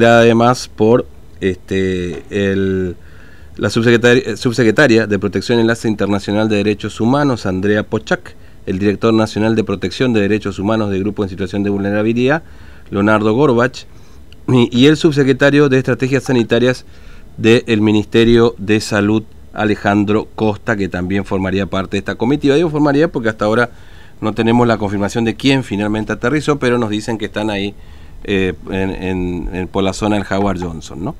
además por este, la subsecretaria, subsecretaria, de Protección y Enlace Internacional de Derechos Humanos, Andrea Pochak, el director nacional de Protección de Derechos Humanos del Grupo en Situación de Vulnerabilidad, Leonardo Gorbach, y, y el subsecretario de Estrategias Sanitarias del Ministerio de Salud, Alejandro Costa, que también formaría parte de esta comitiva. Digo formaría porque hasta ahora no tenemos la confirmación de quién finalmente aterrizó, pero nos dicen que están ahí eh, en, por la zona del Howard Johnson. ¿no?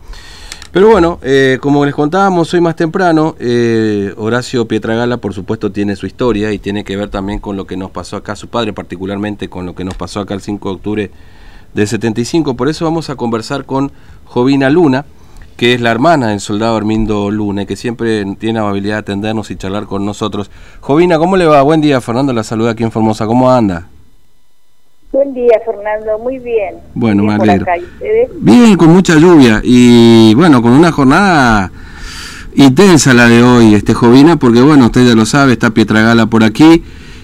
Pero bueno, eh, como les contábamos hoy más temprano, eh, Horacio Pietragala por supuesto tiene su historia y tiene que ver también con lo que nos pasó acá, su padre particularmente, con lo que nos pasó acá el 5 de octubre del 75. Por eso vamos a conversar con Jovina Luna, que es la hermana del soldado Armindo Luna, que siempre tiene amabilidad de atendernos y charlar con nosotros. Jovina, ¿cómo le va? Buen día, Fernando, la saluda aquí en Formosa, ¿cómo anda? Buen día, Fernando. Muy bien. Bueno, me alegro. Bien, con mucha lluvia y bueno, con una jornada intensa la de hoy, este Jovina, porque bueno, usted ya lo sabe, está Pietragala por aquí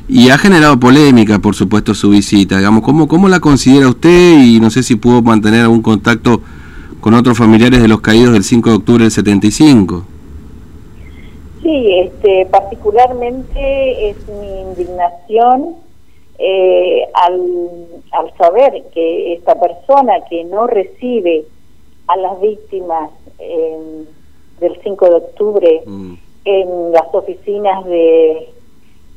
y ha generado polémica, por supuesto, su visita. Digamos, ¿cómo, ¿cómo la considera usted? Y no sé si pudo mantener algún contacto con otros familiares de los caídos del 5 de octubre del 75. Sí, este, particularmente es mi indignación eh, al, saber que esta persona que no recibe a las víctimas del 5 de octubre mm. en las oficinas de,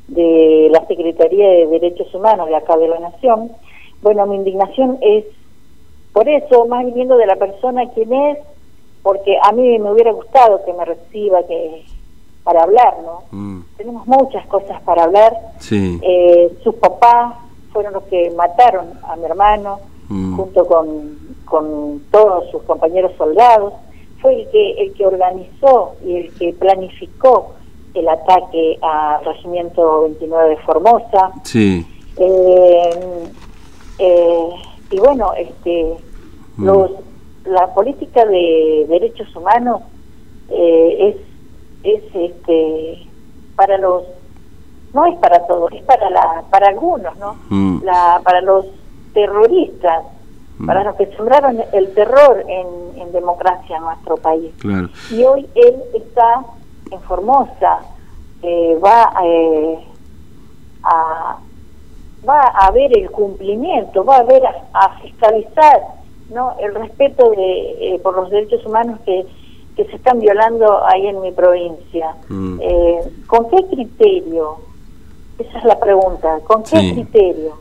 de la Secretaría de Derechos Humanos de acá de la Nación, bueno, mi indignación es por eso, más viniendo de la persona quien es, porque a mí me hubiera gustado que me reciba, que para hablar, ¿no? Mm. Tenemos muchas cosas para hablar. Sí. Eh, sus papás fueron los que mataron a mi hermano, mm. junto con, con todos sus compañeros soldados. Fue el que, el que organizó y el que planificó el ataque al Regimiento 29 de Formosa. Sí. Eh, eh, y bueno, este, mm. los, la política de derechos humanos es es este para los no es para todos es para la para algunos no mm. la para los terroristas mm. para los que sembraron el terror en, en democracia en nuestro país y hoy él está en Formosa eh, va eh, a va a ver el cumplimiento va a ver a, fiscalizar no el respeto de eh, por los derechos humanos que que se están violando ahí en mi provincia. Mm. Eh, ¿Con qué criterio? Esa es la pregunta. ¿Con qué criterio?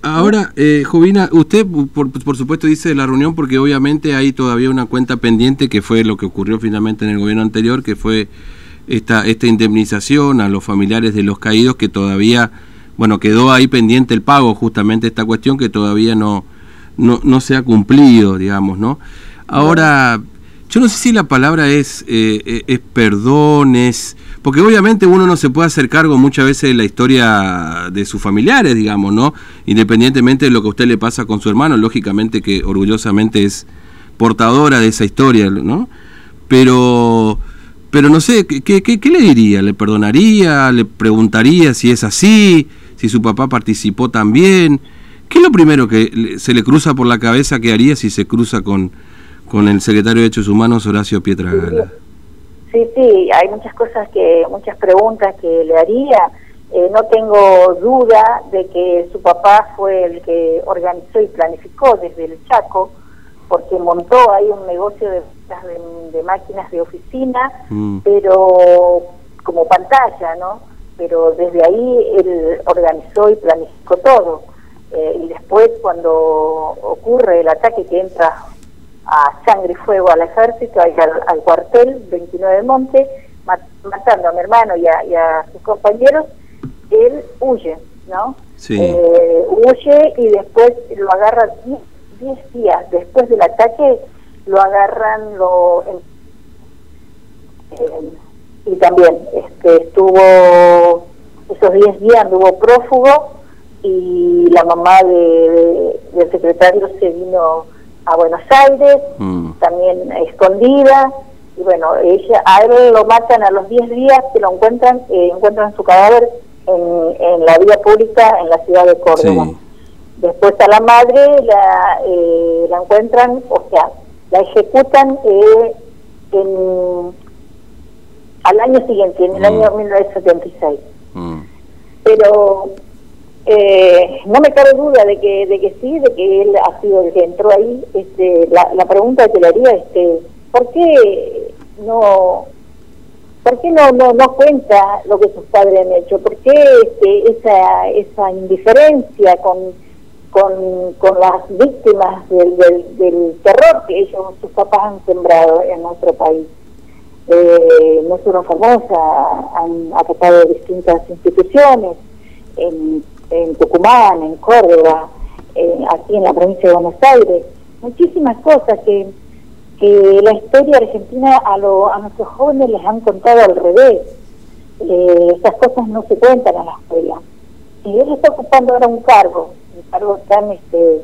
Ahora, eh, Jovina, usted por, por, supuesto dice de la reunión porque obviamente hay todavía una cuenta pendiente que fue lo que ocurrió finalmente en el gobierno anterior, que fue esta, esta indemnización a los familiares de los caídos que todavía, bueno, quedó ahí pendiente el pago justamente esta cuestión que todavía no, no, no se ha cumplido, digamos, ¿no? Ahora, yo no sé si la palabra es, eh, eh, es perdón, es... Porque obviamente uno no se puede hacer cargo muchas veces de la historia de sus familiares, digamos, ¿no? Independientemente de lo que a usted le pasa con su hermano, lógicamente que orgullosamente es portadora de esa historia, ¿no? Pero, pero no sé, ¿qué, qué, qué le diría? ¿Le perdonaría? ¿Le preguntaría si es así? ¿Si su papá participó también? ¿Qué es lo primero que se le cruza por la cabeza que haría si se cruza con con el secretario de Derechos Humanos, Horacio Pietragala. Sí, sí, hay muchas cosas que, muchas preguntas que le haría. Eh, no tengo duda de que su papá fue el que organizó y planificó desde el Chaco, porque montó ahí un negocio de, de, máquinas de oficina, mm. pero como pantalla, ¿no? Pero desde ahí él organizó y planificó todo. Eh, y después cuando ocurre el ataque que entra a sangre y fuego al ejército, al, cuartel 29 de Monte, matando a mi hermano y a, sus compañeros, él huye, ¿no? Eh, huye y después lo agarran 10 días después del ataque, lo agarran, lo eh, y también este, estuvo esos 10 días anduvo prófugo y la mamá de, del secretario se vino a Buenos Aires, mm. también escondida, y bueno, ella a él lo matan a los 10 días que lo encuentran, eh, encuentran su cadáver en, en, la vía pública en la ciudad de Córdoba. Después a la madre la, eh, la encuentran, o sea, la ejecutan eh, en, al año siguiente, en el Mm. año 1976. Mm. Pero eh, no me cabe duda de que, de que sí, de que él ha sido el que entró ahí. Este, la, la pregunta que le haría este, ¿por qué no ¿Por qué no, no, no cuenta lo que sus padres han hecho? ¿Por qué este, esa, esa indiferencia con, con, con las víctimas del, del, terror que ellos, sus papás han sembrado en nuestro país? Eh, no fueron famosas, han atacado distintas instituciones en, en Tucumán, en Córdoba, eh, aquí en la provincia de Buenos Aires, muchísimas cosas que que la historia argentina a, lo, a nuestros jóvenes les han contado al revés. Eh, esas cosas no se cuentan en la escuela. Y él está ocupando ahora un cargo, un cargo tan este,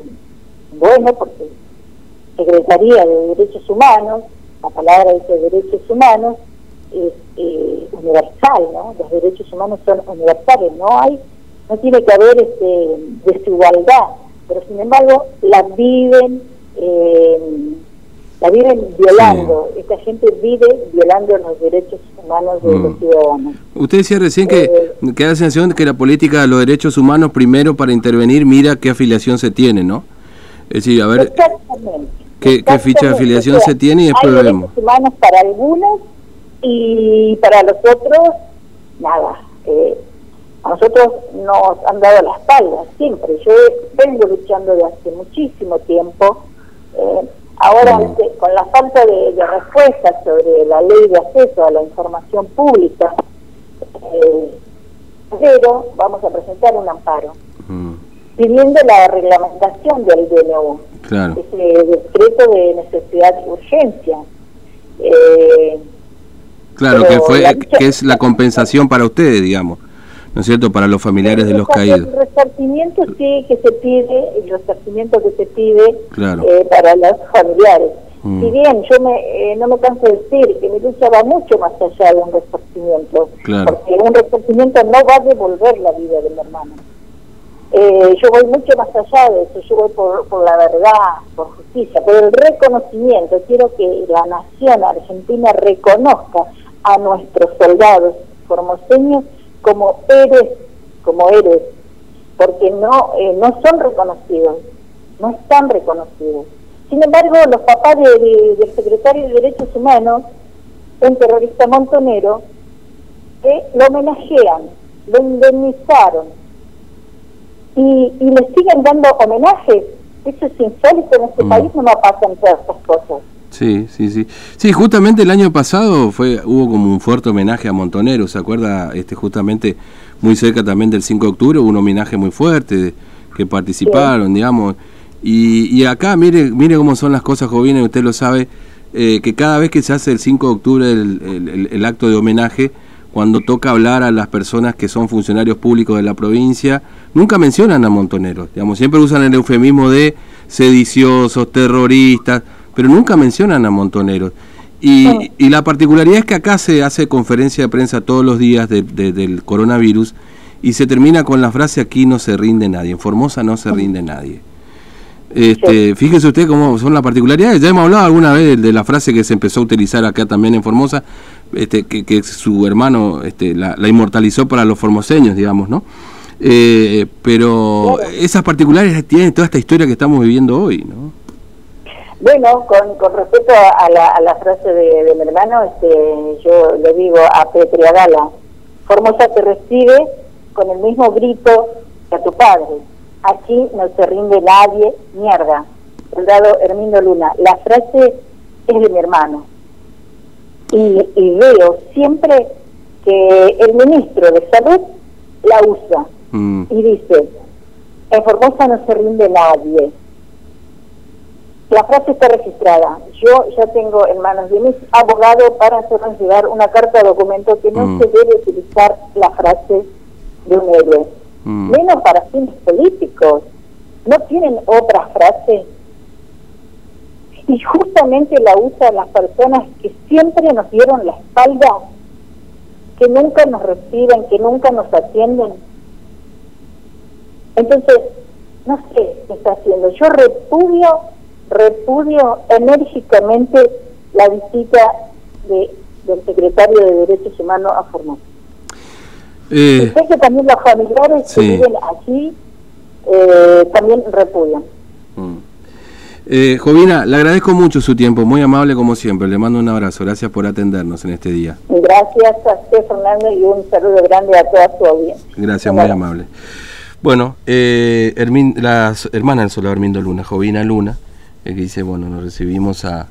bueno, porque Secretaría de Derechos Humanos, la palabra dice derechos humanos, es eh, universal, ¿no? Los derechos humanos son universales, no hay, no tiene que haber este, desigualdad, pero sin embargo la viven eh, la viven violando, esta gente vive violando los derechos humanos de Mm. los ciudadanos. Usted decía recién que, Eh, que da la sensación de que la política de los derechos humanos, primero para intervenir, mira qué afiliación se tiene, ¿no? Es decir, a ver, Exactamente. ¿qué- qué ficha de afiliación se tiene y después hay vemos? derechos humanos para algunos y para los otros, nada. Eh, nosotros nos han dado la espalda siempre. Yo vengo luchando de hace muchísimo tiempo. eh, ahora, con la falta de, de respuesta sobre la ley de acceso a la información pública, eh, pero vamos a presentar un amparo mm, pidiendo la reglamentación del DNU claro, ese decreto de necesidad y urgencia. Eh, claro, que fue que es la compensación para ustedes, digamos, ¿no es cierto? Para los familiares de los el caídos. resarcimiento sí que se pide, el resarcimiento que se pide Claro. eh, para los familiares. Mm. Si bien yo me, eh, no me canso de decir que mi lucha va mucho más allá de un resarcimiento, Claro. porque un resarcimiento no va a devolver la vida de mi hermano. Eh, yo voy mucho más allá de eso, yo voy por, por la verdad, por justicia, por el reconocimiento. Quiero que la nación argentina reconozca a nuestros soldados formoseños como héroes, como héroes, porque no, eh, no son reconocidos, no están reconocidos. Sin embargo, los papás de- de- del secretario de Derechos Humanos, un terrorista montonero, eh, lo homenajean, lo indemnizaron, y, y le siguen dando homenajes. Eso es insólito en este Mm. país, no me pasan todas estas cosas. Sí, sí, sí. Sí, justamente el año pasado fue hubo como un fuerte homenaje a Montonero, ¿se acuerda? Este justamente muy cerca también del 5 de octubre hubo un homenaje muy fuerte de- que participaron, digamos. Y, y acá mire mire cómo son las cosas, y usted lo sabe, eh, que cada vez que se hace el 5 de octubre el, el- el- el acto de homenaje, cuando toca hablar a las personas que son funcionarios públicos de la provincia, nunca mencionan a montoneros. Digamos, siempre usan el eufemismo de sediciosos, terroristas, pero nunca mencionan a montoneros. Y, y la particularidad es que acá se hace conferencia de prensa todos los días de- de- del coronavirus y se termina con la frase aquí no se rinde nadie, en Formosa no se rinde nadie. Este, Fíjese usted cómo son las particularidades. Ya hemos hablado alguna vez de, de la frase que se empezó a utilizar acá también en Formosa, este, que, que su hermano este, la, la inmortalizó para los formoseños, digamos, ¿no? Eh, pero Claro. esas particularidades tienen toda esta historia que estamos viviendo hoy, ¿no? Bueno, con, con respecto a la, a la frase de, de mi hermano, este, yo le digo a Petri Gala, Formosa te recibe con el mismo grito que a tu padre. Aquí no se rinde nadie, mierda. Soldado Hermindo Luna, la frase es de mi hermano. Y, y veo siempre que el ministro de Salud la usa Mm, y dice, en Formosa no se rinde nadie. La frase está registrada. Yo ya tengo en manos de mis abogados para hacernos llegar una carta de documento que no Mm. se debe utilizar la frase de un héroe, mm, menos para fines políticos. No tienen otra frase. Y justamente la usan las personas que siempre nos dieron la espalda, que nunca nos reciben, que nunca nos atienden. Entonces, no sé qué está haciendo. Yo repudio, repudio enérgicamente la visita de, del secretario de Derechos Humanos a Formosa. Eh, sé que también los familiares que viven allí eh, también repudian. Mm. Eh, Jovina, le agradezco mucho su tiempo, muy amable como siempre. Le mando un abrazo, gracias por atendernos en este día. Gracias a usted, Fernando, y un saludo grande a toda su audiencia. Gracias, muy amable. Bueno, eh, la hermana del soldado Hermindo Luna, Jovina Luna, que dice, bueno, nos recibimos a